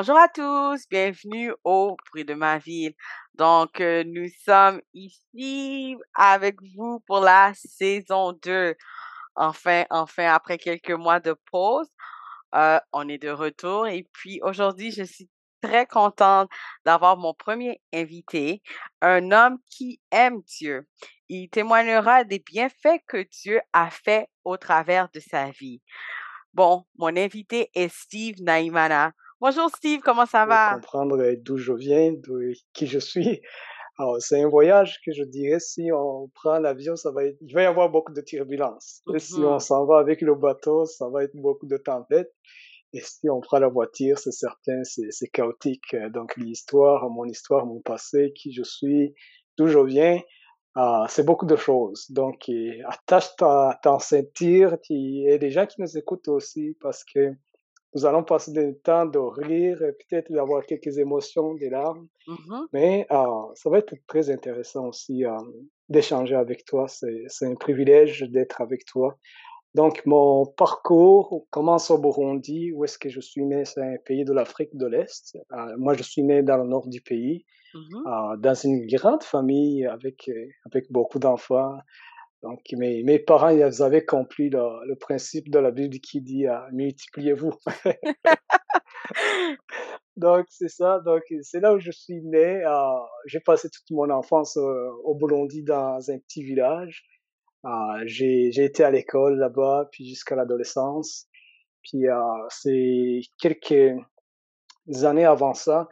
Bonjour à tous, bienvenue au Bruit de ma ville. Donc, euh, nous sommes ici avec vous pour la saison 2. Enfin, enfin, après quelques mois de pause, euh, on est de retour. Et puis, aujourd'hui, je suis très contente d'avoir mon premier invité, un homme qui aime Dieu. Il témoignera des bienfaits que Dieu a fait au travers de sa vie. Bon, mon invité est Steve Naimana. Bonjour Steve, comment ça va? comprendre d'où je viens, qui je suis. Alors, c'est un voyage que je dirais, si on prend l'avion, ça va être, il va y avoir beaucoup de turbulences. Et si on mm-hmm. s'en va avec le bateau, ça va être beaucoup de tempêtes. Et si on prend la voiture, c'est certain, c'est chaotique. Donc, l'histoire, mon histoire, mon passé, qui je suis, d'où je viens, ah, c'est beaucoup de choses. Donc, attache ta, ta ceinture. Et des gens qui nous écoutent aussi, parce que nous allons passer du temps de rire, peut-être d'avoir quelques émotions, des larmes. Mmh Mais euh, ça va être très intéressant aussi euh, d'échanger avec toi. C'est un privilège d'être avec toi. Donc, mon parcours commence au Burundi, où est-ce que je suis né? C'est un pays de l'Afrique de l'Est. Euh, moi, je suis né dans le nord du pays, mmh dans une grande famille avec, avec beaucoup d'enfants. Donc, mes, mes parents, ils avaient compris le, le principe de la Bible qui dit multipliez-vous. donc, c'est ça. Donc, c'est là où je suis né. J'ai passé toute mon enfance euh, au Burundi dans un petit village. Euh, j'ai, j'ai été à l'école là-bas, puis jusqu'à l'adolescence. Puis, euh, c'est quelques années avant ça,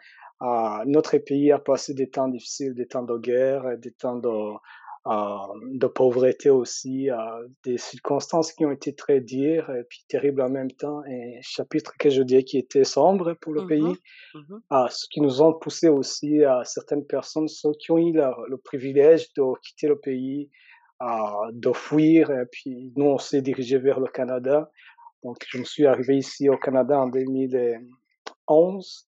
notre pays a passé des temps difficiles, des temps de guerre, des temps de de pauvreté aussi, des circonstances qui ont été très dures et puis terribles en même temps, un chapitre que je dirais qui était sombre pour le mmh pays, mmh ce qui nous ont poussé aussi à certaines personnes ceux qui ont eu le, privilège de quitter le pays, de fuir, et puis nous on s'est dirigé vers le Canada. Donc je me suis arrivé ici au Canada en 2011 euh,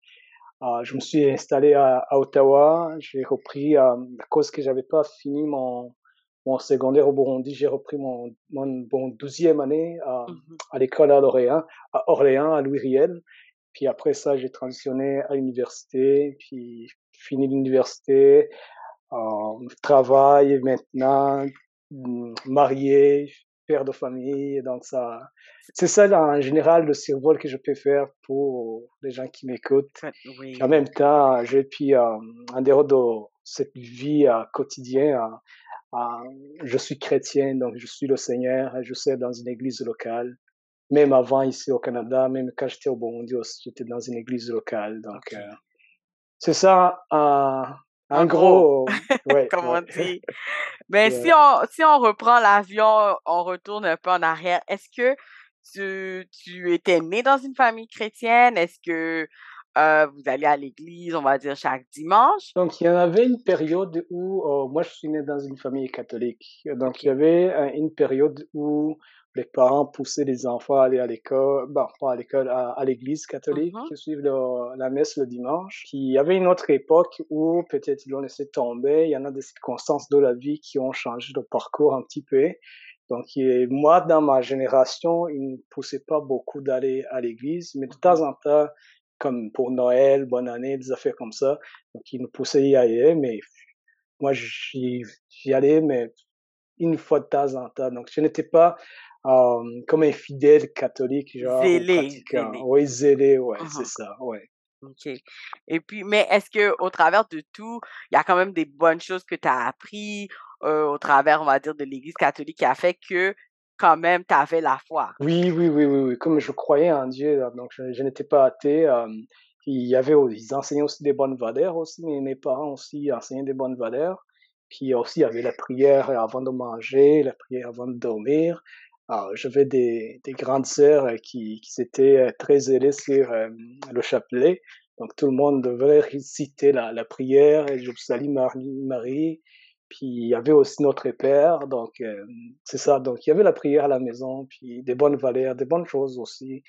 je me suis installé à, Ottawa. J'ai repris, euh, à cause que j'avais pas fini mon, mon secondaire au Burundi, j'ai repris mon, mon, mon douzième année à, mmh à l'école à Orléans, à Orléans, à Louis Riel. Puis après ça, j'ai transitionné à l'université, puis fini l'université, euh, travail maintenant, marié, père de famille. Donc ça, c'est ça en général le survol que je peux faire pour les gens qui m'écoutent. En même temps, j'ai puis euh, en dehors de cette vie euh, quotidienne, euh, je suis chrétien, donc je suis le Seigneur, et je sers dans une église locale. Même avant ici au Canada, même quand j'étais au Burundi j'étais dans une église locale. Donc c'est ça en gros, ouais, comme on dit. Mais si on si on reprend l'avion, on retourne un peu en arrière. Est-ce que tu, tu étais né dans une famille chrétienne? Est-ce que euh, vous allez à l'église, on va dire, chaque dimanche? Donc, il y en avait une période où, oh, moi, je suis né dans une famille catholique. Donc, il y avait euh, une période où les parents poussaient les enfants à aller à l'école, bon, pas à l'école, à, l'église catholique, mmh suivre la messe le dimanche. Il y avait une autre époque où peut-être ils l'ont laissé tomber. Il y en a des circonstances de la vie qui ont changé le parcours un petit peu. Donc, moi, dans ma génération, ils ne poussaient pas beaucoup d'aller à l'église, mais de temps en temps, comme pour Noël, bonne année, des affaires comme ça, donc ils nous poussaient à y aller, mais moi, j'y allais, mais une fois de temps en temps. Donc, je n'étais pas euh, comme un fidèle catholique, genre. Zélé. Oui, zélé, ouais, c'est uh-huh. ça, ouais. OK. Et puis, mais est-ce que au travers de tout, il y a quand même des bonnes choses que tu as appris euh, au travers, on va dire, de l'Église catholique qui a fait que quand même tu avais la foi? Oui, oui, oui, oui, oui. Comme je croyais en Dieu, donc je, n'étais pas athée. Euh, il y avait, ils enseignaient aussi des bonnes valeurs aussi, mais mes parents aussi enseignaient des bonnes valeurs. Puis aussi, il y avait la prière avant de manger, la prière avant de dormir. J'avais des, des grandes sœurs qui, qui s'étaient très zélées sur le chapelet. Donc tout le monde devait réciter la, la prière et je salue Marie. Puis il y avait aussi notre Père, donc c'est ça. Donc il y avait la prière à la maison, puis des bonnes valeurs, des bonnes choses aussi.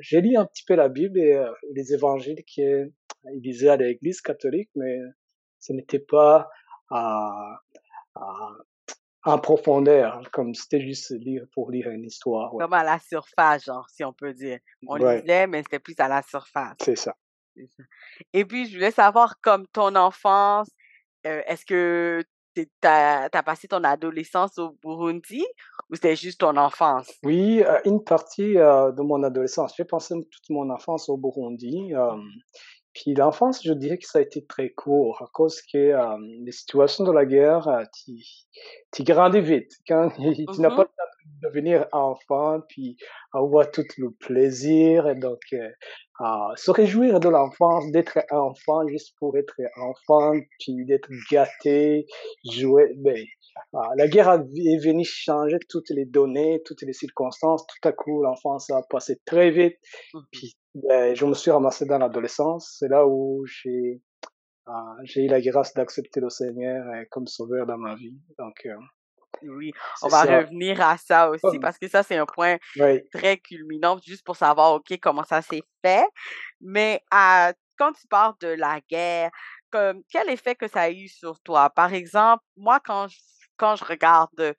J'ai lu un petit peu la Bible et les évangiles qu'ils disaient à l'Église catholique, mais ce n'était pas à, en profondeur, comme c'était juste lire pour lire une histoire. Comme à la surface, genre, si on peut dire. On lisait, mais c'était plus à la surface. C'est ça. Et puis, je voulais savoir, comme ton enfance, est-ce que tu as, passé ton adolescence au Burundi ou c'était juste ton enfance? Oui, une partie de mon adolescence. J'ai passé toute mon enfance au Burundi. Puis l'enfance, je dirais que ça a été très court à cause que euh, les situations de la guerre, euh, tu, grandis vite. Quand tu n'as pas le temps de devenir enfant, puis avoir tout le plaisir, et donc euh, se réjouir de l'enfance, d'être enfant juste pour être enfant, puis d'être gâté, jouer. Ben, la guerre est venue changer toutes les données, toutes les circonstances. Tout à coup, l'enfance a passé très vite. Mmh puis ben, je me suis ramassé dans l'adolescence. C'est là où j'ai j'ai eu la grâce d'accepter le Seigneur comme sauveur dans ma vie. Donc euh, oui, on va revenir à ça aussi parce que ça, c'est un point très culminant juste pour savoir, OK, comment ça s'est fait. Mais quand tu parles de la guerre, quel effet que ça a eu sur toi? Par exemple, moi, quand je, quand je regarde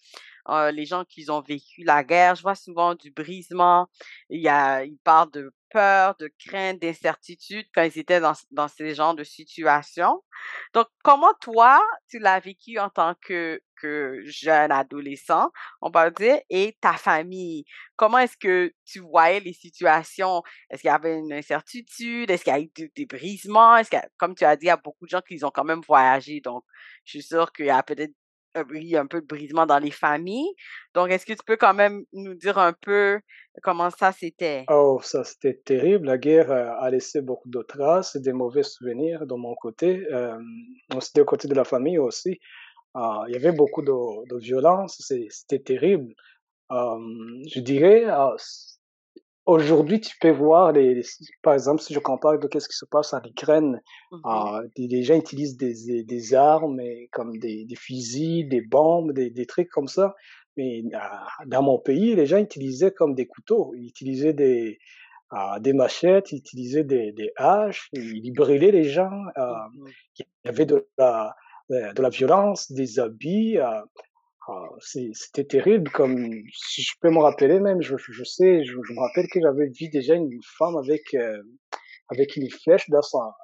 les gens qui ont vécu la guerre, je vois souvent du brisement. Il y a, ils parlent de peur, de crainte, d'incertitude quand ils étaient dans, dans ces genres de situations. Donc, comment toi, tu l'as vécu en tant que, jeune adolescent, on va dire, et ta famille? Comment est-ce que tu voyais les situations? Est-ce qu'il y avait une incertitude? Est-ce qu'il y a eu des, brisements? Est-ce que, comme tu as dit, il y a beaucoup de gens qui ont quand même voyagé. Donc, je suis sûre qu'il y a peut-être il y a un peu de brisement dans les familles. Donc, est-ce que tu peux quand même nous dire un peu comment ça c'était? Oh, ça c'était terrible. La guerre euh, a laissé beaucoup de traces, des mauvais souvenirs de mon côté, euh, aussi du côté de la famille aussi. Ah, il y avait beaucoup de, de violence, c'était terrible. je dirais, ah, Aujourd'hui, tu peux voir, les, par exemple, si je compare de ce qui se passe en Ukraine, mmh ah, les gens utilisent des, des armes comme des, des, fusils, des bombes, des, des trucs comme ça. Mais ah, dans mon pays, les gens utilisaient comme des couteaux, ils utilisaient des, ah, des machettes, ils utilisaient des, des haches, ils brûlaient les gens. Mmh il y avait de la, de la violence, des habits. Ah, c'était terrible, comme si je peux me rappeler même, je, je sais, je, me rappelle que j'avais vu déjà une femme avec, euh, avec une flèche dans sa,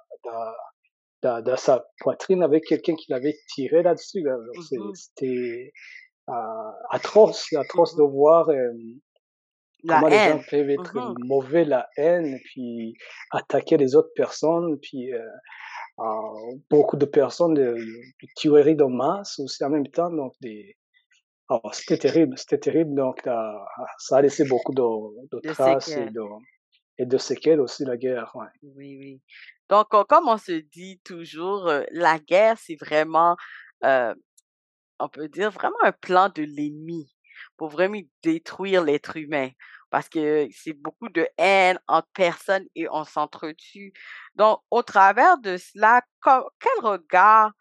dans, dans, sa poitrine avec quelqu'un qui l'avait tiré là-dessus. Mmh c'était euh, atroce, atroce de voir euh, comment les gens peuvent être mmh mauvais, la haine, puis attaquer les autres personnes, puis beaucoup de personnes, de, de tueries de masse aussi en même temps, donc des Oh, c'était terrible, c'était terrible. Donc, ça a laissé beaucoup de, de traces et de, et de séquelles aussi, la guerre. Ouais. Oui, oui. Donc, comme on se dit toujours, euh, la guerre, c'est vraiment, euh, on peut dire, vraiment un plan de l'ennemi pour vraiment détruire l'être humain. Parce que c'est beaucoup de haine entre personnes et on s'entretue. Donc, au travers de cela, quel regard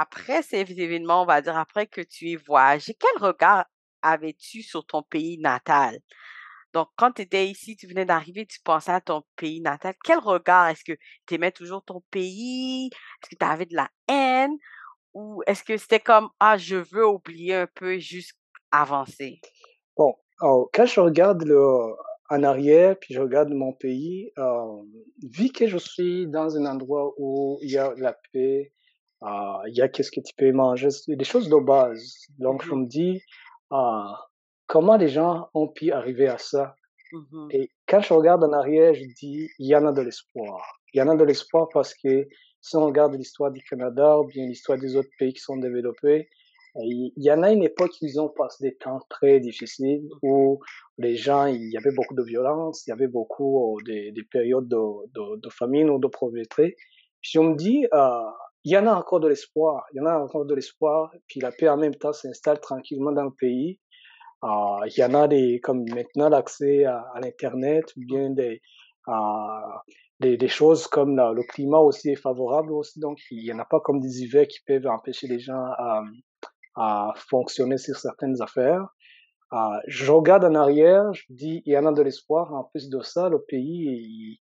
après ces événements, on va dire, après que tu aies voyagé, quel regard avais-tu sur ton pays natal? Donc, quand tu étais ici, tu venais d'arriver, tu pensais à ton pays natal. Quel regard? Est-ce que tu aimais toujours ton pays? Est-ce que tu avais de la haine? Ou est-ce que c'était comme, ah, je veux oublier un peu juste avancer? Bon, quand je regarde le, en arrière, puis je regarde mon pays, euh, vu que je suis dans un endroit où il y a la paix, ah, il y a qu'est-ce que tu peux manger, des choses de base. Donc, je mmh me dis, ah, comment les gens ont pu arriver à ça? Mmh Et quand je regarde en arrière, je dis, il y en a de l'espoir. Il y en a de l'espoir parce que si on regarde l'histoire du Canada ou bien l'histoire des autres pays qui sont développés, il y en a une époque où ils ont passé des temps très difficiles mmh. où les gens, il y avait beaucoup de violence, il y avait beaucoup des, des périodes de, de, de, famine ou de pauvreté. Je me dis, euh, il y en a encore de l'espoir, il y en a encore de l'espoir, puis la paix en même temps s'installe tranquillement dans le pays. il y en a des, comme maintenant l'accès à, l'Internet, ou bien des, des, des, choses comme le climat aussi est favorable aussi, donc il n'y en a pas comme des hivers qui peuvent empêcher les gens à, à fonctionner sur certaines affaires. je regarde en arrière, je dis, il y en a de l'espoir. En plus de ça, le pays, il,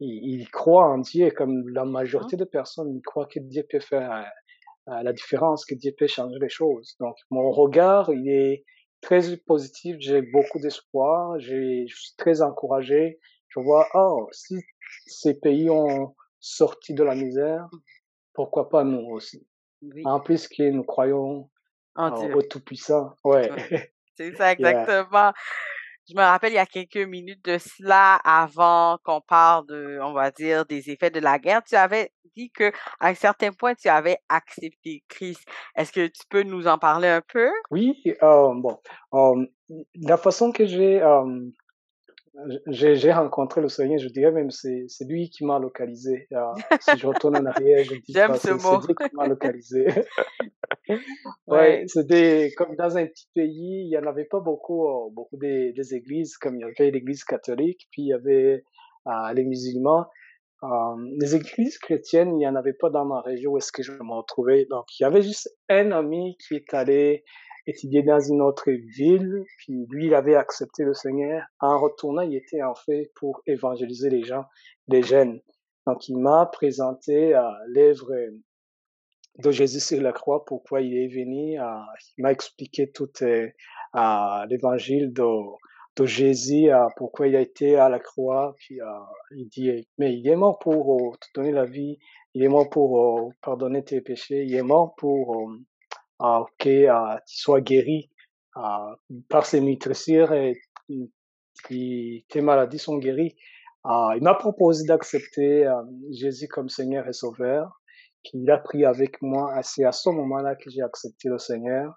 il, croit en Dieu, comme la majorité de personnes, ils croient que Dieu peut faire la différence, que Dieu peut changer les choses. Donc, mon regard, il est très positif, j'ai beaucoup d'espoir, je suis très encouragé. Je vois, oh, si ces pays ont sorti de la misère, pourquoi pas nous aussi? En plus que nous croyons au Tout-Puissant. Ouais. C'est ça, exactement. Je me rappelle, il y a quelques minutes de cela, avant qu'on parle de, on va dire, des effets de la guerre, tu avais dit que à un certain point, tu avais accepté Christ. Est-ce que tu peux nous en parler un peu? Oui, euh, bon, euh, la façon que j'ai euh, j'ai rencontré le Seigneur, je dirais même c'est c'est lui qui m'a localisé. si je retourne en arrière, je dis J'aime ce mot. C'est lui qui m'a localisé. ouais, c'était comme dans un petit pays, il y en avait pas beaucoup, euh, beaucoup des, des églises, comme il y avait l'église catholique, puis il y avait euh, les musulmans. Euh, les églises chrétiennes, il n'y en avait pas dans ma région où est-ce que je me retrouvais. Donc, il y avait juste un ami qui est allé étudier dans une autre ville, puis lui, il avait accepté le Seigneur. En retournant, il était en fait pour évangéliser les gens, les jeunes. Donc, il m'a présenté euh, l'œuvre de Jésus sur la croix, pourquoi il est venu. Euh, il m'a expliqué tout euh, l'évangile de, de Jésus, euh, pourquoi il a été à la croix. Puis euh, il dit, mais il est mort pour te donner la vie, il est mort pour pardonner tes péchés, il est mort pour que tu sois guéri par ses mitressures et tes maladies sont guéries. il m'a proposé d'accepter Jésus comme Seigneur et Sauveur. Puis il a pris avec moi. C'est à ce moment-là que j'ai accepté le Seigneur.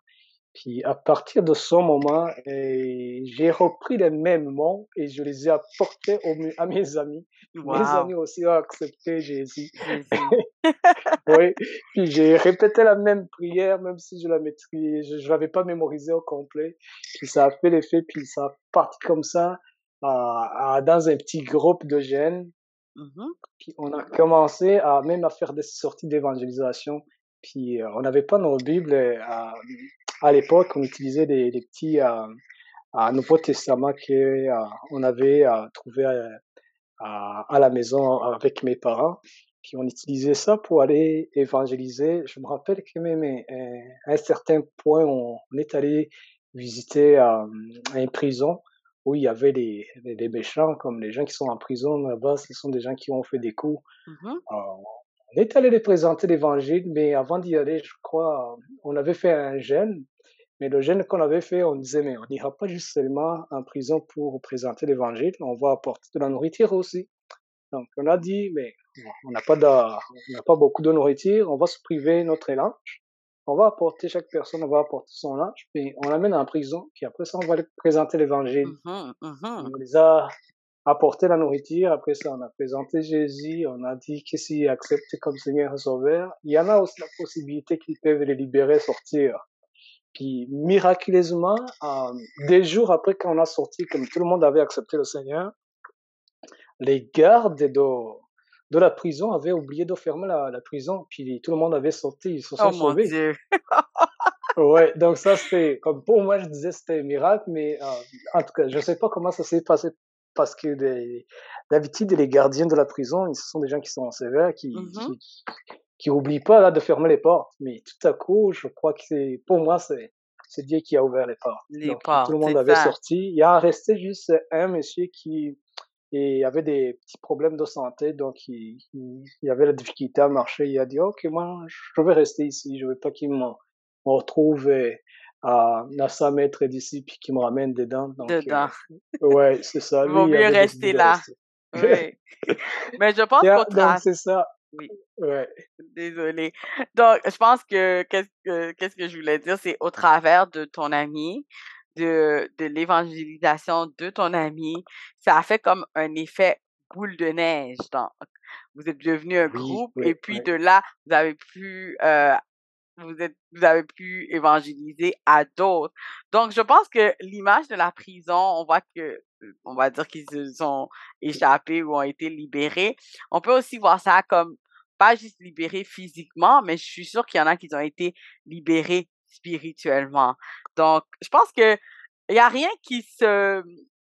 Puis à partir de ce moment, eh, j'ai repris les mêmes mots et je les ai apportés à mes amis. Mes amis aussi ont accepté Jésus. oui. Puis j'ai répété la même prière, même si je la maîtrise, je, ne l'avais pas mémorisée au complet. Puis ça a fait l'effet, puis ça a parti comme ça à, dans un petit groupe de jeunes. Mmh puis on a commencé à même à faire des sorties d'évangélisation. Puis euh, on n'avait pas nos Bibles à, à l'époque, on utilisait des, des petits euh, Nouveau Testament qu'on euh, avait euh, trouvé à, à, la maison avec mes parents. Puis on utilisait ça pour aller évangéliser. Je me rappelle que même à un certain point, on, est allé visiter euh, une prison où il y avait des, des, méchants, comme les gens qui sont en prison là-bas, ce sont des gens qui ont fait des coups. Mmh on est allé les présenter l'évangile, mais avant d'y aller, je crois, on avait fait un jeûne mais le jeûne qu'on avait fait, on disait, mais on n'ira pas juste seulement en prison pour présenter l'évangile, on va apporter de la nourriture aussi. Donc, on a dit, mais on n'a pas, pas beaucoup de nourriture, on va se priver notre linge. On va apporter, chaque personne, on va apporter son linge, puis on l'amène en prison, puis après ça, on va présenter l'évangile. Mmh mmh on les a apporté la nourriture, après ça, on a présenté Jésus, on a dit que s'ils acceptent comme Seigneur et Sauveur, il y en a aussi la possibilité qu'ils peuvent les libérer, sortir. Puis miraculeusement, euh, des jours après qu'on a sorti, comme tout le monde avait accepté le Seigneur, les gardes de, de la prison avaient oublié de fermer la, la prison. Puis tout le monde avait sorti, ils se sont oh sauvés. Mon Dieu. ouais, donc ça c'était, comme pour moi je disais c'était un miracle, mais euh, en tout cas je sais pas comment ça s'est passé parce que d'habitude les gardiens de la prison, ce sont des gens qui sont sévères, qui, qui, qui oublie pas là de fermer les portes. Mais tout à coup, je crois que c'est pour moi c'est c'est Dieu qui a ouvert les portes. Les portes tout le monde avait sorti. Il y a resté juste un monsieur qui et avait des petits problèmes de santé, donc il, il, avait la difficulté à marcher. Il a dit ok moi je vais rester ici, je veux pas qu'il me, retrouve à, à 100 mètres d'ici puis qu'il me ramène dedans. Donc, dedans. Euh, ouais c'est ça. Il vaut mieux rester là. Oui. Mais je pense qu'au c'est ça. Oui. Ouais. Désolée. Donc, je pense que qu'est-ce que qu'est-ce que je voulais dire, c'est au travers de ton ami, de, de l'évangélisation de ton ami, ça a fait comme un effet boule de neige. Donc, vous êtes devenu un groupe et puis de là, vous avez pu euh, vous avez pu évangéliser à d'autres. Donc, je pense que l'image de la prison, on voit que, on va dire qu'ils se sont échappés ou ont été libérés. On peut aussi voir ça comme pas juste libérés physiquement, mais je suis sûre qu'il y en a qui ont été libérés spirituellement. Donc, je pense que il y a rien qui se,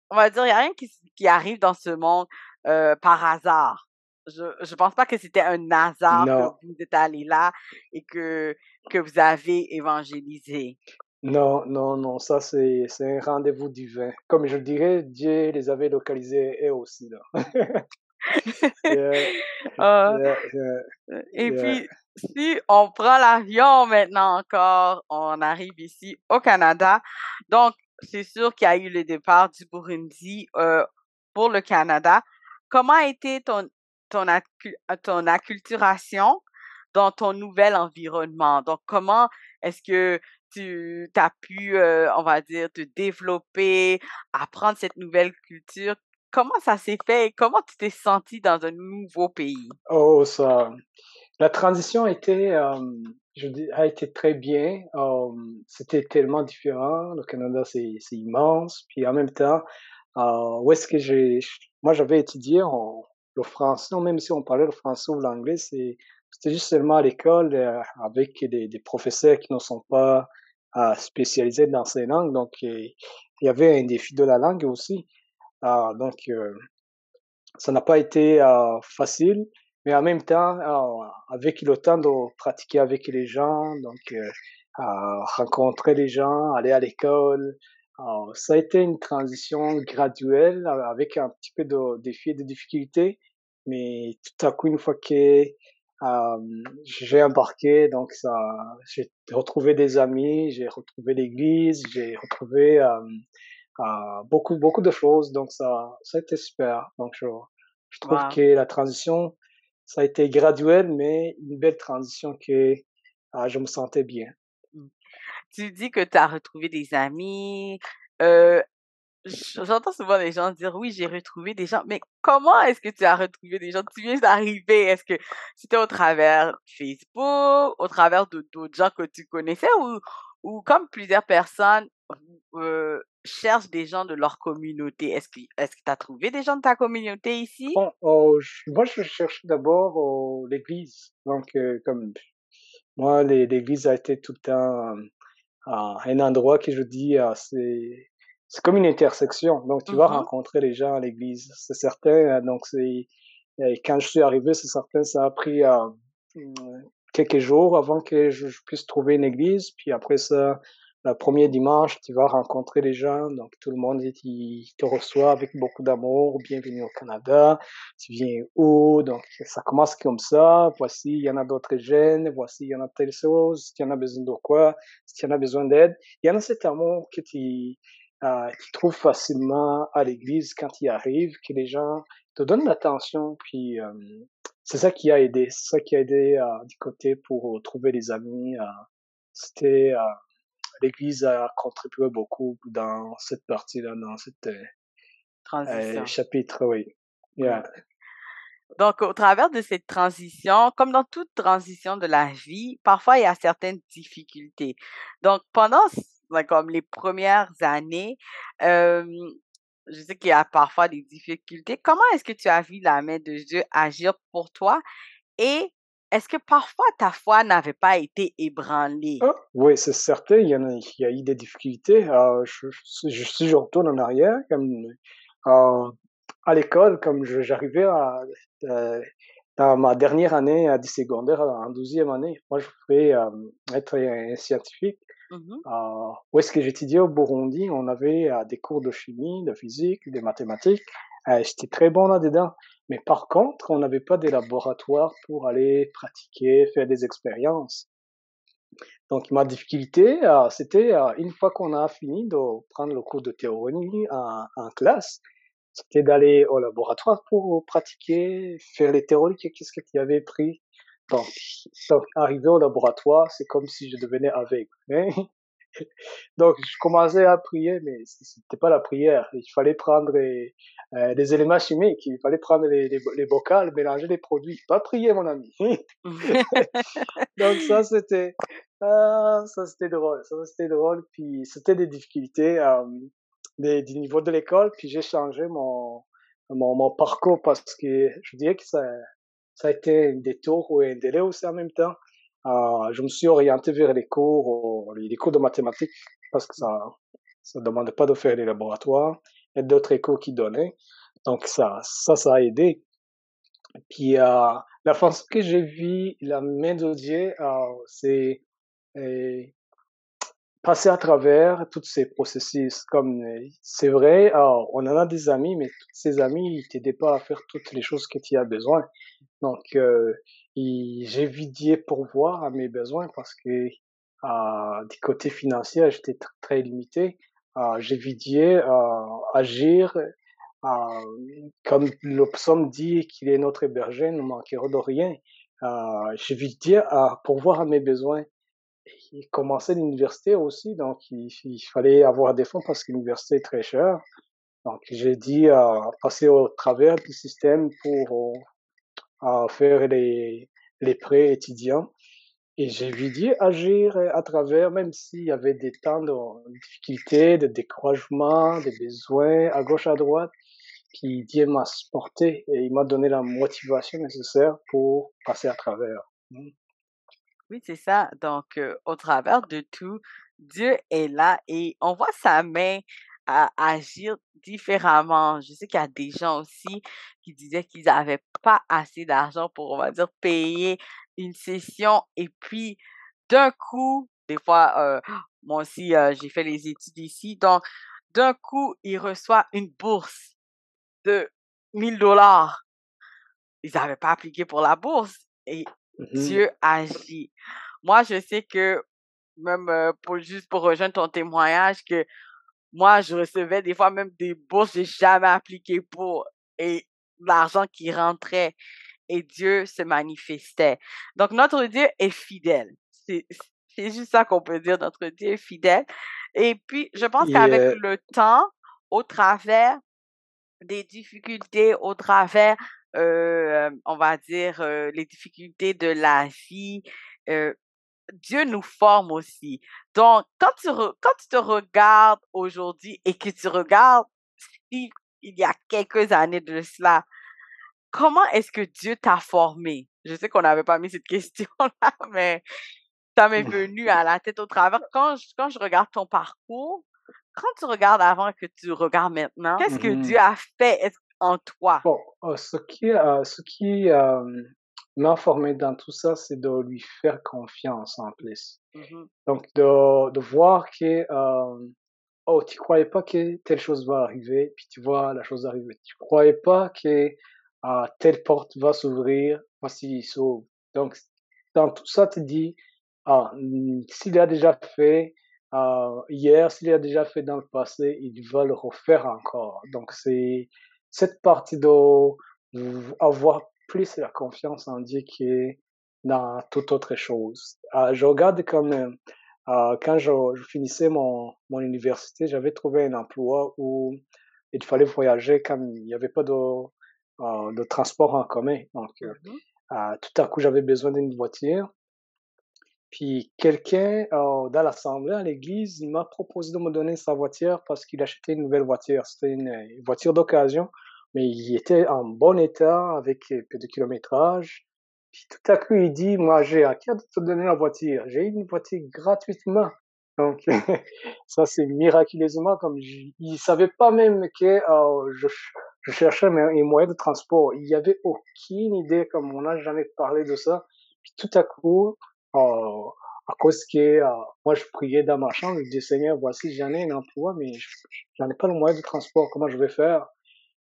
on va dire, il y a rien qui, qui arrive dans ce monde euh, par hasard. Je je pense pas que c'était un hasard que vous êtes allé là et que que vous avez évangélisé. Non, non, non, ça c'est c'est un rendez-vous divin. Comme je dirais, Dieu les avait localisés eux aussi là. Ah. et puis, si on prend l'avion maintenant encore, on arrive ici au Canada. Donc, c'est sûr qu'il y a eu le départ du Burundi euh, pour le Canada. Comment a été ton, ton, ton acculturation dans ton nouvel environnement? Donc, comment est-ce que tu as pu, euh, on va dire, te développer, apprendre cette nouvelle culture? Comment ça s'est fait? Comment tu t'es senti dans un nouveau pays? Oh, ça, la transition était, euh, je dis, a été très bien. Euh, c'était tellement différent. Le Canada, c'est, c'est immense. Puis en même temps, euh, où est-ce que j'ai, moi, j'avais étudié en, le français, même si on parlait le français ou l'anglais, c'était juste seulement à l'école euh, avec des, professeurs qui ne sont pas euh, spécialisés dans ces langues. Donc, il y avait un défi de la langue aussi. Ah, donc, euh, ça n'a pas été facile, mais en même temps, avec le temps de pratiquer avec les gens, donc rencontrer les gens, aller à l'école, ça a été une transition graduelle avec un petit peu de défis et de difficultés, mais tout à coup, une fois que j'ai embarqué, donc ça, j'ai retrouvé des amis, j'ai retrouvé l'église, j'ai retrouvé beaucoup, beaucoup de choses. Donc, ça, ça a été super. Donc, je, je trouve que la transition, ça a été graduel, mais une belle transition que je me sentais bien. Tu dis que tu as retrouvé des amis. J'entends souvent les gens dire oui, j'ai retrouvé des gens, mais comment est-ce que tu as retrouvé des gens? Tu viens d'arriver, est-ce que c'était au travers Facebook, au travers d'autres gens que tu connaissais ou, ou comme plusieurs personnes cherchent des gens de leur communauté? Est-ce que que tu as trouvé des gens de ta communauté ici? Bon, oh, moi, je cherche d'abord oh, l'église. Donc, comme moi, l'église a été tout le temps euh, un endroit que je dis, euh, c'est c'est comme une intersection. Donc, tu vas mmh rencontrer les gens à l'église. C'est certain. Donc, c'est quand je suis arrivé, c'est certain, ça a pris quelques jours avant que je, puisse trouver une église. Puis après ça, le premier dimanche, tu vas rencontrer les gens, donc tout le monde il te reçoit avec beaucoup d'amour, bienvenue au Canada, tu viens où, donc ça commence comme ça, voici, il y en a d'autres jeunes, voici, il y en a telle chose, si tu en as besoin de quoi, si tu en as besoin d'aide, il y en a cet amour que tu, euh, tu trouves facilement à l'église quand tu arrives, que les gens te donnent l'attention, puis euh, c'est ça qui a aidé, c'est ça qui a aidé euh, du côté pour trouver des amis, euh, c'était euh, l'Église a contribué beaucoup dans cette partie-là, dans cette euh, transition. chapitre, oui. Donc, au travers de cette transition, comme dans toute transition de la vie, parfois il y a certaines difficultés. Donc, pendant comme les premières années, euh, je sais qu'il y a parfois des difficultés. Comment est-ce que tu as vu la main de Dieu agir pour toi et est-ce que parfois ta foi n'avait pas été ébranlée? Ah, oui, c'est certain, il y, a, eu des difficultés. Je, je, si je retourne en arrière, comme euh, à l'école, comme j'arrivais à, euh, dans ma dernière année à du secondaire, en douzième année, moi je voulais euh, être un scientifique. Mmh euh, où est-ce que j'étudiais? Au Burundi, on avait euh, des cours de chimie, de physique, de mathématiques. J'étais très bon là-dedans. Mais par contre, on n'avait pas de laboratoire pour aller pratiquer, faire des expériences. Donc ma difficulté, euh, c'était euh, une fois qu'on a fini de prendre le cours de théorie en, en classe, c'était d'aller au laboratoire pour pratiquer, faire les théories, qu'est-ce que tu avais pris. Donc, donc arriver au laboratoire, c'est comme si je devenais aveugle. Hein? Donc, je commençais à prier, mais c'était pas la prière. Il fallait prendre les, euh, des éléments chimiques, il fallait prendre les, les, les bocals, mélanger les produits. Pas prier, mon ami. Donc, ça, c'était, ah, ça, c'était drôle. Ça, c'était drôle. Puis, c'était des difficultés, euh, des, du niveau de l'école. Puis, j'ai changé mon, mon, parcours parce que je dirais que ça, ça a été un détour ou un délai aussi en même temps. Euh, je me suis orienté vers les cours, les cours de mathématiques parce que ça ça demandait pas de faire les laboratoires et d'autres cours qui donnaient. Donc ça ça ça a aidé. Puis euh, la façon que j'ai vu la main de Dieu, euh, c'est euh, passer à travers tous ces processus. Comme c'est vrai, on en a des amis, mais ces amis, ils t'aident pas à faire toutes les choses que tu as besoin. Donc, euh, j'ai vidié pour voir à mes besoins parce que euh, du côté financier, j'étais très limité. Euh, j'ai vidié à agir comme le psaume dit qu'il est notre berger, nous manquerons de rien. Euh, j'ai vidié à pourvoir à mes besoins il commençait l'université aussi, donc il, fallait avoir des fonds parce que l'université est très chère. Donc j'ai dit à passer au travers du système pour euh, faire les, les prêts étudiants. Et j'ai vu Dieu agir à travers, même s'il y avait des temps de difficultés, de découragement, des besoins à gauche, à droite, puis Dieu m'a supporté et il m'a donné la motivation nécessaire pour passer à travers. Oui, c'est ça. Donc, au travers de tout, Dieu est là et on voit sa main agir différemment. Je sais qu'il y a des gens aussi qui disaient qu'ils n'avaient pas assez d'argent pour, on va dire, payer une session et puis d'un coup, des fois, moi aussi, j'ai fait les études ici, donc d'un coup, il reçoit une bourse de 1000 dollars. Ils n'avaient pas appliqué pour la bourse et Dieu agit. Moi, je sais que, même pour juste pour rejoindre ton témoignage, que moi, je recevais des fois même des bourses j'ai jamais appliquées pour et l'argent qui rentrait et Dieu se manifestait. Donc, notre Dieu est fidèle. C'est, juste ça qu'on peut dire. Notre Dieu est fidèle. Et puis, je pense qu'avec le temps, au travers des difficultés, au travers euh, on va dire, euh, les difficultés de la vie. Euh, Dieu nous forme aussi. Donc, quand tu, quand tu te regardes aujourd'hui et que tu regardes il, il y a quelques années de cela, comment est-ce que Dieu t'a formé? Je sais qu'on n'avait pas mis cette question-là, mais ça m'est venu à la tête au travers. Quand je, quand je regarde ton parcours, quand tu regardes avant que tu regardes maintenant, qu'est-ce que mmh Dieu a fait? En toi? Bon, euh, ce qui, euh, ce qui euh, m'a formé dans tout ça, c'est de lui faire confiance en plus. Mmh Donc, de, de voir que, oh, tu croyais pas que telle chose va arriver, puis tu vois la chose arriver. Tu croyais pas que telle porte va s'ouvrir, voici il s'ouvre. Donc, dans tout ça, tu dis, ah, s'il a déjà fait, hier, s'il a déjà fait dans le passé, il va le refaire encore. Donc c'est cette partie d'avoir plus la confiance en Dieu qui est dans toute autre chose. Euh, je regarde comme euh, quand je, je, finissais mon, mon université, j'avais trouvé un emploi où il fallait voyager quand il n'y avait pas de, euh, de transport en commun. Donc, mmh tout à coup, j'avais besoin d'une voiture. Puis quelqu'un dans l'assemblée, à l'église, m'a proposé de me donner sa voiture parce qu'il achetait une nouvelle voiture. C'était une, voiture d'occasion, mais il était en bon état avec peu de kilométrage. Puis tout à coup, il dit, moi, j'ai à cœur de te donner la voiture. J'ai une voiture gratuitement. Donc, ça, c'est miraculeusement comme il savait pas même que je, je cherchais un moyen de transport. Il y avait aucune idée, comme on n'a jamais parlé de ça. Puis tout à coup, euh, à cause que euh, moi je priais dans ma chambre, je disais Seigneur, voici j'en ai un emploi, mais j'en ai pas le moyen de transport, comment je vais faire?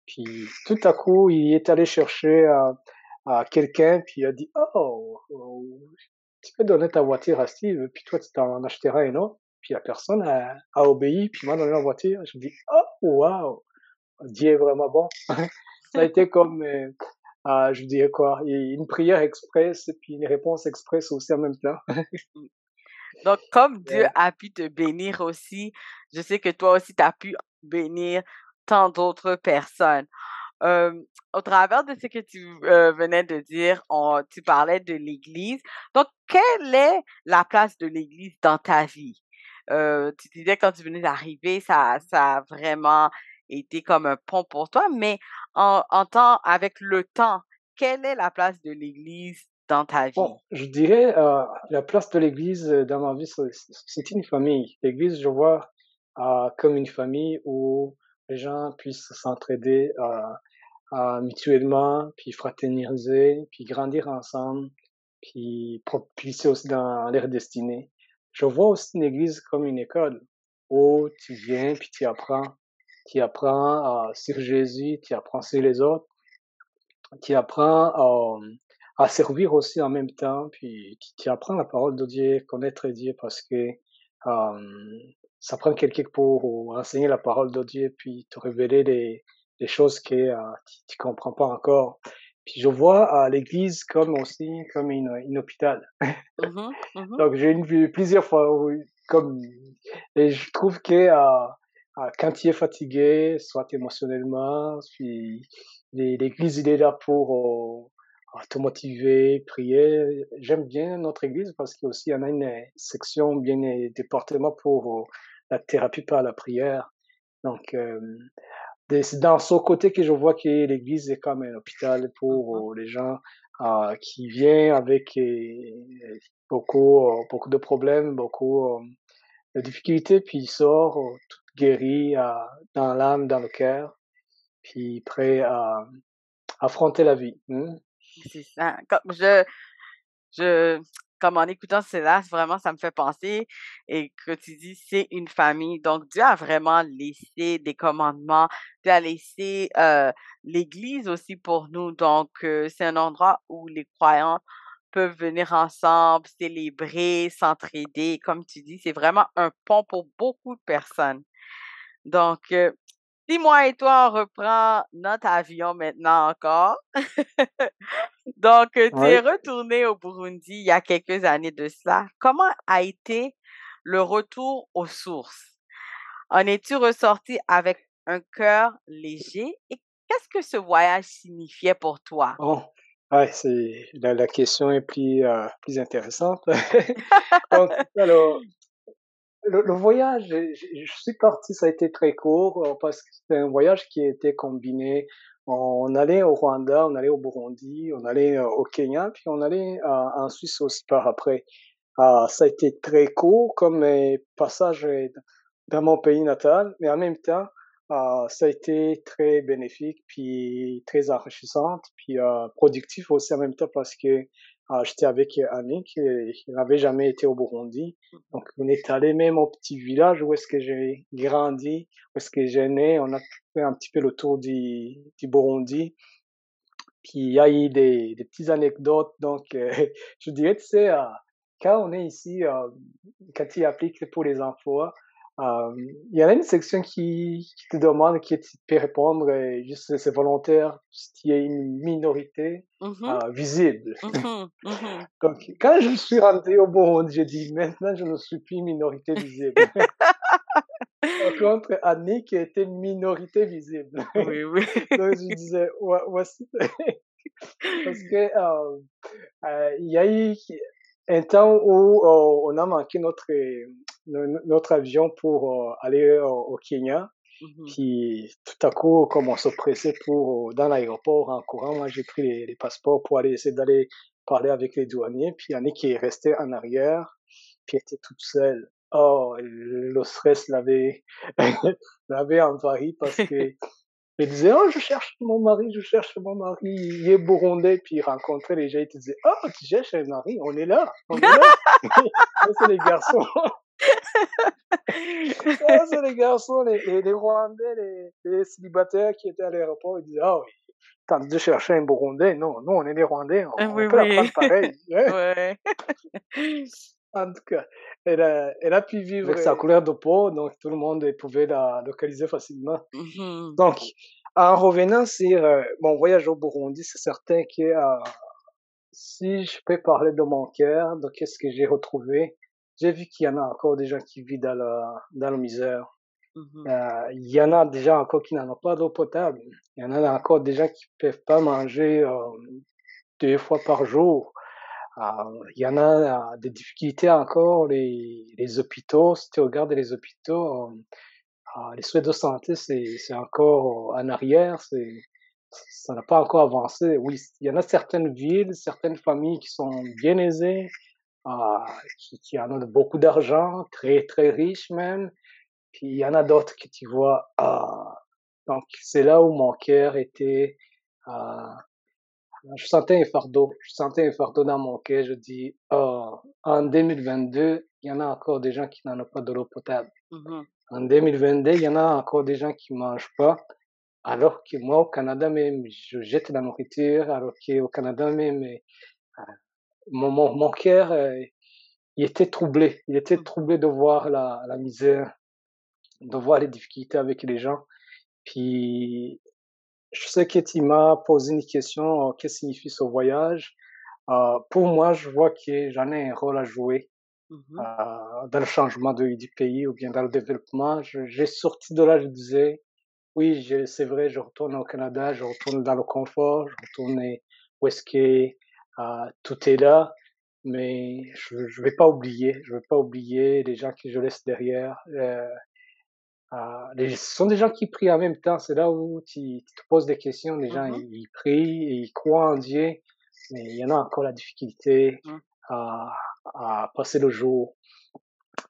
Puis tout à coup, il est allé chercher euh, quelqu'un, puis il a dit oh, oh, tu peux donner ta voiture à Steve, puis toi tu t'en achèteras une autre. Puis la personne a, a obéi, puis m'a donné la voiture. Je me dis oh wow, Dieu est vraiment bon. Ça a été comme ah, je dirais quoi, une prière express et puis une réponse express aussi en même temps. Donc, comme Dieu a pu te bénir aussi, je sais que toi aussi, tu as pu bénir tant d'autres personnes. Au travers de ce que tu, heu, venais de dire, on tu parlais de l'Église. Donc, quelle est la place de l'Église dans ta vie? Heu, tu disais quand tu venais d'arriver, ça ça a vraiment été comme un pont pour toi, mais en en temps avec le temps, quelle est la place de l'Église dans ta vie? Bon, je dirais, heu, la place de l'église, heu, dans ma vie, c'est une famille. L'église, je vois, heu, comme une famille où les gens puissent s'entraider, mutuellement, puis fraterniser, puis grandir ensemble, puis propulser aussi dans leur destinée. Je vois aussi une église comme une école où tu viens, puis tu apprends. Tu apprends, heu, sur Jésus, tu apprends sur les autres, tu apprends, hem, à servir aussi en même temps, puis tu tu apprends la parole de Dieu, connaître Dieu parce que, hem, ça prend quelqu'un pour enseigner la parole de Dieu, puis te révéler des des choses que, heu, tu tu comprends pas encore. Puis je vois, l'église comme aussi comme une une hôpital. Mmh mh. Mmh Donc j'ai vue plusieurs fois, oui, comme et je trouve que, heu, quand tu es fatigué, soit émotionnellement, puis l'é l'église, il est là pour, heu, te motiver, prier. J'aime bien notre église parce qu'aussi on a une euh, section bien, heu, département pour, la thérapie par la prière. Donc, c'est dans ce côté que je vois que l'église est comme un hôpital pour, heu, les gens, heu, qui vient avec, beaucoup, beaucoup de problèmes, beaucoup, de difficultés, puis il sort, heu, tout guéri, heu, dans l'âme, dans le cœur, puis prêt à affronter la vie. Mmh. C'est ça. Comme je Je comme en écoutant cela, vraiment, ça me fait penser et que tu dis: «C'est une famille». Donc Dieu a vraiment laissé des commandements. Dieu a laissé, heu, l'Église aussi pour nous. Donc heu, c'est un endroit où les croyants peuvent venir ensemble, célébrer, s'entraider. Comme tu dis, c'est vraiment un pont pour beaucoup de personnes. Donc heu, si moi et toi, on reprend notre avion maintenant encore donc, heu, tu es retourné au Burundi il y a quelques années de cela. Comment a été le retour aux sources? En es-tu ressorti avec un cœur léger? Et qu'est-ce que ce voyage signifiait pour toi? Bon, ouais, c'est la la question est plus, heu, plus intéressante. Donc alors Le voyage, je suis parti, ça a été très court, heu, parce que c'était un voyage qui était combiné. On allait au Rwanda, on allait au Burundi, on allait, heu, au Kenya, puis on allait, en Suisse aussi par après. Ah, ça a été très court comme, passage, dans mon pays natal, mais en même temps, ah, ça a été très bénéfique, puis très enrichissante, puis, heu, productif aussi en même temps parce que, j'étais avec Annick et qui n'avait jamais été au Burundi. Donc on est allé même au petit village où est-ce que j'ai grandi, où est-ce que j'ai né. On a fait un petit peu le tour du du Burundi. Puis il y a eu des des petites anecdotes donc heu, je dirais, tu sais, heu, quand on est ici, heu, quand tu appliques pour les hem, il y en a une section qui qui te demande tu peux répondre, heu, juste c'est volontaire s'il y a une minorité, Mmh heu, visible. Donc quand je suis rentré au Burundi, j'ai dit: «Maintenant je ne suis plus minorité visible». Par contre, Annick était minorité visible. Oui, oui. Donc je disais: «Ouais, voici» parce que, heu, il y a eu un temps où, heu, on a manqué notre, no no notre avion pour, heu, aller au au Kenya. Mmh Puis tout à coup, comme on se pressait pour dans l'aéroport en courant, moi j'ai pris les les passeports pour aller essayer d'aller parler avec les douaniers, puis Annick est restée en arrière, puis elle était toute seule. Oh, le stress l'avait l'avait envahi parce que il disait: «Oh, je cherche mon mari, je cherche mon mari, il est burundais». Puis il rencontrait les gens, il te disait: «Oh, tu cherches un mari? On est là, on est là». Ça, c'est les garçons. Ça, c'est les garçons, les, les, les Rwandais, les, les célibataires qui étaient à l'aéroport. Ils disaient: «Ah oui, tente de chercher un Burundais? Non, nous, on est des Rwandais, on, on Oui, peut la oui. prendre pareil. Ouais. En tout cas, elle a, elle a pu vivre avec sa couleur de peau, donc tout le monde pouvait la localiser facilement. Mmh Donc, en revenant sur euh, mon voyage au Burundi, c'est certain que euh, si je peux parler de mon cœur, de qu'est-ce que j'ai retrouvé, j'ai vu qu'il y en a encore des gens qui vivent dans la, dans la misère. Mhm. Euh, il y en a déjà encore qui n'en ont pas d'eau potable. Il y en a encore des gens qui peuvent pas manger deux fois par jour. Euh, il y en a euh, des difficultés encore, les, les hôpitaux, si tu regardes les hôpitaux, euh, euh, les soins de santé, c'est, encore en arrière, c'est, ça n'a pas encore avancé. Oui, il y en a certaines villes, certaines familles qui sont bien aisées, euh, qui, en ont beaucoup d'argent, très, très riches même, puis il y en a d'autres que tu vois, ah, donc c'est là où mon cœur était, ah, je sentais un fardeau, je sentais un fardeau dans mon cœur, je dis, oh, en 2022, il y en a encore des gens qui n'en ont pas de l'eau potable. Mhm. En 2022, il y en a encore des gens qui mangent pas, alors que moi, au Canada même, je jette la nourriture, alors qu'au Canada même, euh, mon, mon, mon cœur, euh, il était troublé, il était Mhm. troublé de voir la, la misère, de voir les difficultés avec les gens. Puis, je sais que tu m'as posé une question, euh, qu'est-ce que signifie ce voyage? Euh, pour moi, je vois que j'en ai un rôle à jouer Mhm. euh, dans le changement de, du pays ou bien dans le développement. J'ai sorti de là, je disais, oui, c'est vrai, je retourne au Canada, je retourne dans le confort, je retourne où est-ce que tout est là, mais je ne vais pas oublier, je vais pas oublier les gens que je laisse derrière. Ah, les, ce sont des gens qui prient en même temps. C'est là où tu, tu te poses des questions. Les gens, Mhm. ils, ils prient, ils croient en Dieu, mais il y en a encore la difficulté Mhm. à, à passer le jour.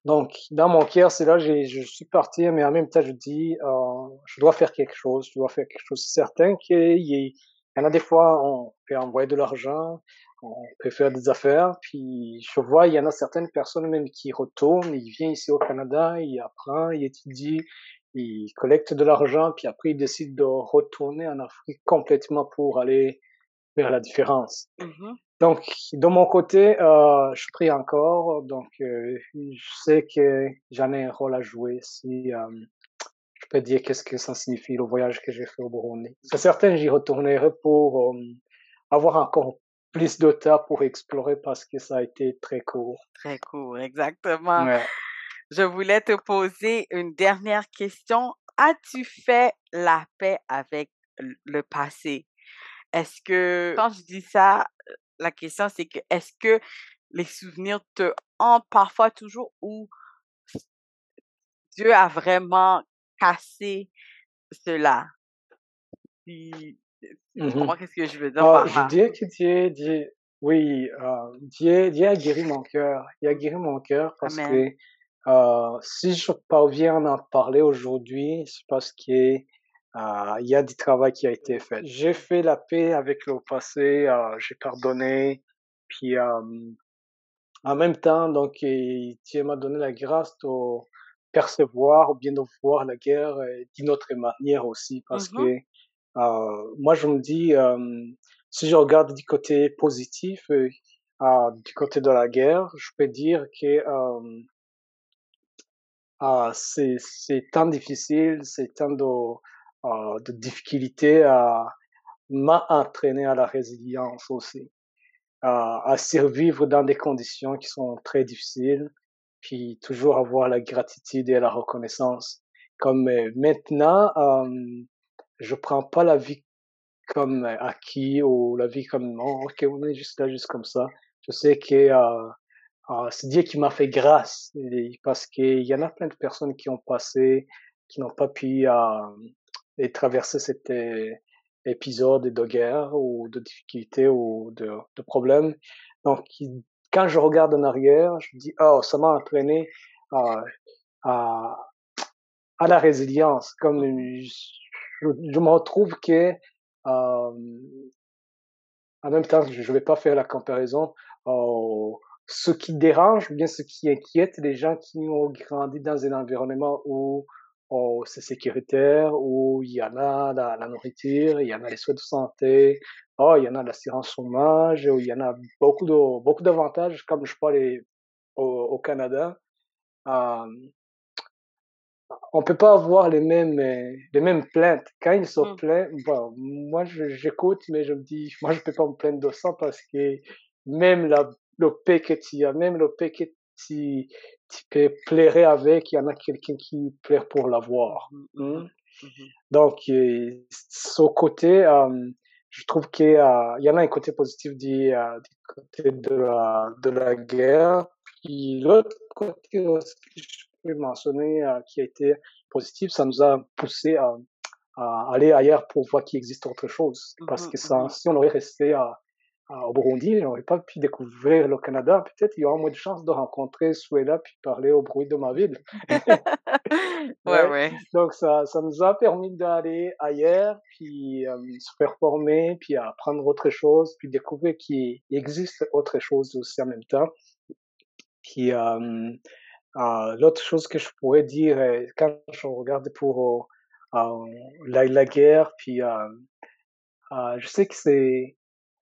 Donc, dans mon cœur, c'est là, j'ai, je suis parti, mais en même temps, je dis, euh, je dois faire quelque chose, je dois faire quelque chose. C'est certain qu'il y, y en a des fois, on peut envoyer de l'argent, on peut faire des affaires, puis je vois, il y en a certaines personnes même qui retournent, ils viennent ici au Canada, ils apprennent, ils étudient, ils collectent de l'argent, puis après ils décident de retourner en Afrique complètement pour aller faire la différence. Mhm. Donc, de mon côté, euh, je prie encore, donc euh, je sais que j'en ai un rôle à jouer si euh, je peux dire qu'est-ce que ça signifie le voyage que j'ai fait au Burundi. C'est certain, j'y retournerai pour euh, avoir encore plus de temps pour explorer parce que ça a été très court. Très cool, exactement. Ouais. Je voulais te poser une dernière question. As-tu fait la paix avec le passé? Est-ce que, quand je dis ça, la question c'est que est-ce que les souvenirs te hantent parfois toujours ou Dieu a vraiment cassé cela? Si- Mhm. Comment qu'est-ce que je veux dire Ah, par je dirais que Dieu, Dieu, oui, euh, Dieu, Dieu a guéri mon cœur. Il a guéri mon cœur parce Amen. que euh, si je parviens à en parler aujourd'hui, c'est parce que euh, il y a du travail qui a été fait. J'ai fait la paix avec le passé, euh, j'ai pardonné, puis euh, en même temps, donc, Dieu m'a donné la grâce de percevoir ou bien de voir la guerre d'une autre manière aussi, parce Mhm. que moi, je me dis, euh, si je regarde du côté positif, euh, euh, du côté de la guerre, je peux dire que euh, ah, c'est tant difficile, c'est tant de, euh, de difficultés à m'a entraîné à la résilience aussi, à, survivre dans des conditions qui sont très difficiles, puis toujours avoir la gratitude et la reconnaissance. Comme euh, maintenant, euh, je prends pas la vie comme euh, acquis ou la vie comme non, ok, on est juste là, juste comme ça. Je sais que euh, euh, c'est Dieu qui m'a fait grâce parce qu'il y en a plein de personnes qui ont passé, qui n'ont pas pu euh, traverser cet euh, épisode de guerre ou de difficulté ou de, de problème. Donc, quand je regarde en arrière, je me dis, oh, ça m'a entraîné à, à, à la résilience. Comme. Je, me retrouve que euh, en même temps, je ne vais pas faire la comparaison. Euh, ce qui dérange, bien ce qui inquiète les gens qui ont grandi dans un environnement où oh, c'est sécuritaire, où il y en a la, la nourriture, il y en a les soins de santé, oh, il y en a l'assurance chômage, où il y en a beaucoup de beaucoup d'avantages, comme je parle au, au Canada. Euh, on peut pas avoir les mêmes euh, les mêmes plaintes. Quand ils se Mhm. plaignent, bon, moi j'écoute, mais je me dis, moi je peux pas me plaindre de ça parce que même la, le paix que tu as, même le paix que tu, tu peux pleurer avec, il y en a quelqu'un qui pleure pour l'avoir. Mmh. mmh. Mmh Donc, euh, ce côté, euh, je trouve qu'il euh, y en a un côté positif du, euh, du côté de la, de la guerre. Puis l'autre côté aussi je peux mentionner euh, qui a été positif, ça nous a poussé à, à aller ailleurs pour voir qu'il existe autre chose. Parce Mmh que mh, ça, si on aurait resté à, à- au Burundi, on n'aurait pas pu découvrir le Canada. Peut-être il y aura moins de chances de rencontrer Suela puis parler au bruit de ma ville. Ouais, Ouais. ouais. Donc ça, ça nous a permis d'aller ailleurs, puis euh, se faire former, puis apprendre autre chose, puis découvrir qu'il existe autre chose aussi en même temps. Puis euh, l'autre chose que je pourrais dire, euh, quand je regarde pour euh, euh, la, la guerre, puis euh, euh, je sais que c'est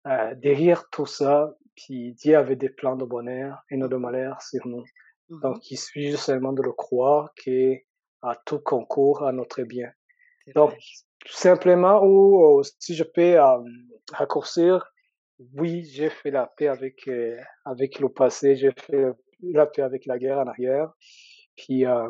euh, derrière tout ça, puis Dieu avait des plans de bonheur et non de malheur sur nous. Mmh Donc il suffit seulement de le croire que à tout concourt à notre bien. Donc, vrai. tout simplement, ou euh, si je peux euh, raccourcir, oui, j'ai fait la paix avec, euh, avec le passé, j'ai fait la paix avec la guerre en arrière. Puis, euh,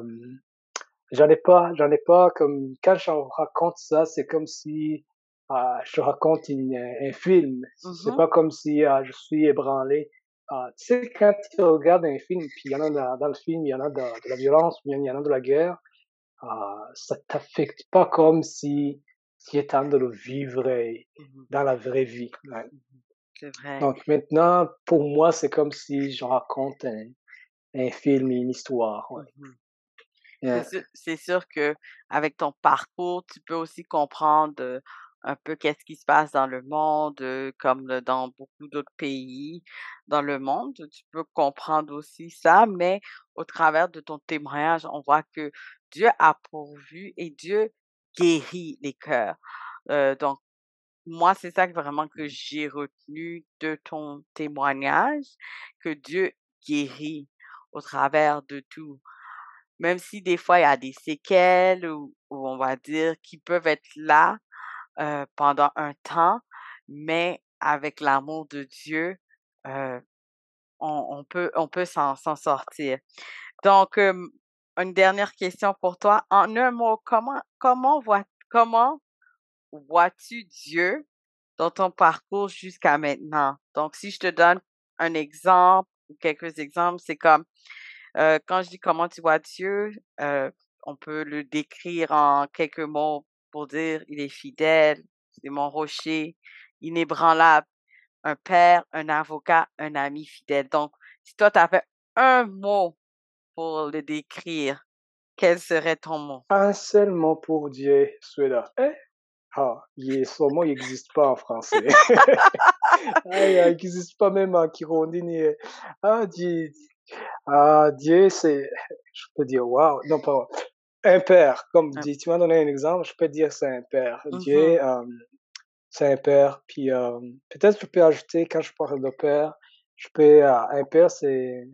j'en ai pas, j'en ai pas comme, quand je raconte ça, c'est comme si euh, je raconte une, un film. C'est Mmh pas comme si euh, je suis ébranlé. Euh, tu sais, quand tu regardes un film, puis il y en a dans, dans le film, il y en a de, de la violence, ou il y en a de la guerre, ça t'affecte pas comme si tu étais en train de le vivre euh, Mmh dans la vraie vie. Ouais. C'est vrai. Donc maintenant, pour moi, c'est comme si je raconte un, un film, une histoire. Ouais. Mmh Yeah. C'est sûr sûr qu'avec ton parcours, tu peux aussi comprendre, heu, un peu qu'est-ce qui se passe dans le monde, heu, comme, dans beaucoup d'autres pays dans le monde. Tu peux comprendre aussi ça, mais au travers de ton témoignage, on voit que Dieu a pourvu et Dieu guérit les cœurs. Donc moi, c'est ça que vraiment que j'ai retenu de ton témoignage, que Dieu guérit au travers de tout. Même si des fois il y a des séquelles ou ou on va dire qui peuvent être là, heu, pendant un temps, mais avec l'amour de Dieu, heu, on on peut on peut s'en sortir. Donc, une dernière question pour toi. En un mot, comment comment vois comment vois-tu Dieu dans ton parcours jusqu'à maintenant? Donc si je te donne un exemple ou quelques exemples, c'est comme Heu, quand je dis: «Comment tu vois Dieu?» heu, on peut le décrire en quelques mots pour dire: «Il est fidèle, c'est mon rocher, inébranlable, un père, un avocat, un ami fidèle». Donc, si toi, tu avais un mot pour le décrire, quel serait ton mot? Un seul mot pour Dieu, celui-là. Eh? Ah, est, son mot n'existe pas en français. ah, il n'existe pas même en Kirundi ni. Ah, Dieu, ah, Dieu, c'est, je peux dire, waouh, non pas, un père, comme dit, tu m'as donné un exemple, je peux dire c'est un père. Dieu, euh, c'est un père, puis euh, peut-être je peux ajouter, quand je parle de père, je peux, euh, un père, c'est,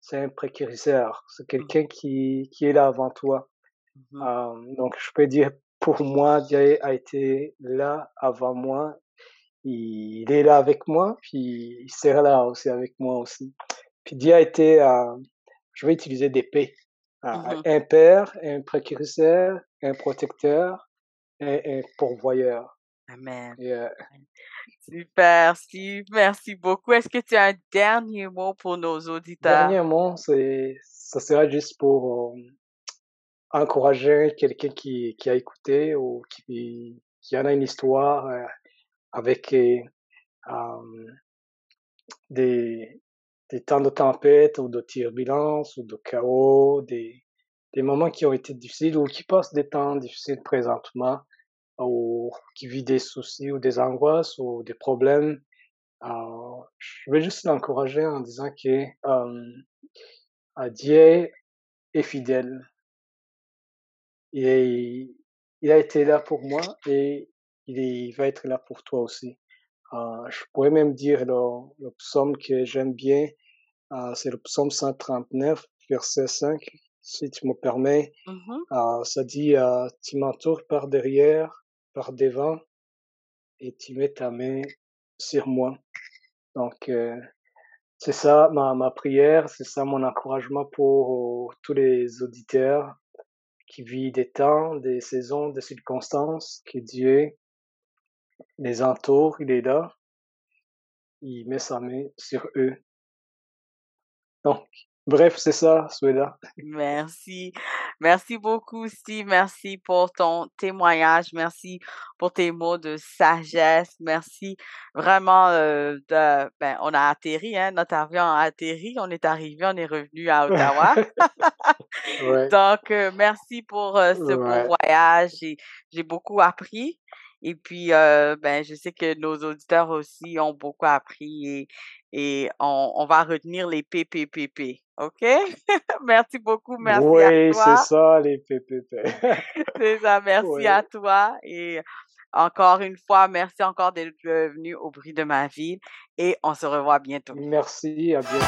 c'est un précurseur, c'est Mmh. quelqu'un qui, qui est là avant toi. Mmh Euh, donc, je peux dire, pour moi, Dieu a été là avant moi, il est là avec moi, puis il sera là aussi avec moi aussi. Puis Dieu a été, euh, je vais utiliser des P. Ah, Mmh un père, un précurseur, un protecteur et un pourvoyeur. Amen. Et, euh, Super, Steve, merci beaucoup. Est-ce que tu as un dernier mot pour nos auditeurs? dernièrement, c'est, ça sera juste pour euh, encourager quelqu'un qui, qui a écouté ou qui, qui en a une histoire euh, avec euh, euh, des, des temps de tempête ou de turbulence ou de chaos, des, des moments qui ont été difficiles ou qui passent des temps difficiles présentement ou qui vit des soucis ou des angoisses ou des problèmes. Je vais juste l'encourager en disant que euh, Dieu est fidèle. Et il a été là pour moi et il, est- il va être là pour toi aussi. Euh, je pourrais même dire le, le psaume que j'aime bien, euh, c'est le psaume 139, verset 5, si tu me permets. Mmh Euh, ça dit, tu m'entoures par derrière, par devant, et tu mets ta main sur moi. Donc, euh, C'est ça ma ma prière, c'est ça mon encouragement pour tous les auditeurs qui vivent des temps, des saisons, des circonstances, que Dieu les entoure, il est là. Il met sa main sur eux. Donc, bref, c'est ça, Souhaita. Merci. Merci beaucoup, Steve. Merci pour ton témoignage. Merci pour tes mots de sagesse. Merci vraiment euh, de ben, on a atterri, hein, notre avion a atterri, on est arrivé, on est revenu à Ottawa. Ouais. Donc, euh, merci pour euh, ce beau Ouais. voyage. J'ai j'ai beaucoup appris et puis, euh, ben, je sais que nos auditeurs aussi ont beaucoup appris et et on on va retenir les PPPP, OK? Merci beaucoup, merci à Oui, c'est toi. ça les PPP. C'est ça, merci à Oui. toi et encore une fois, merci encore d'être venu au bruit de ma ville et on se revoit bientôt. Merci, à bientôt.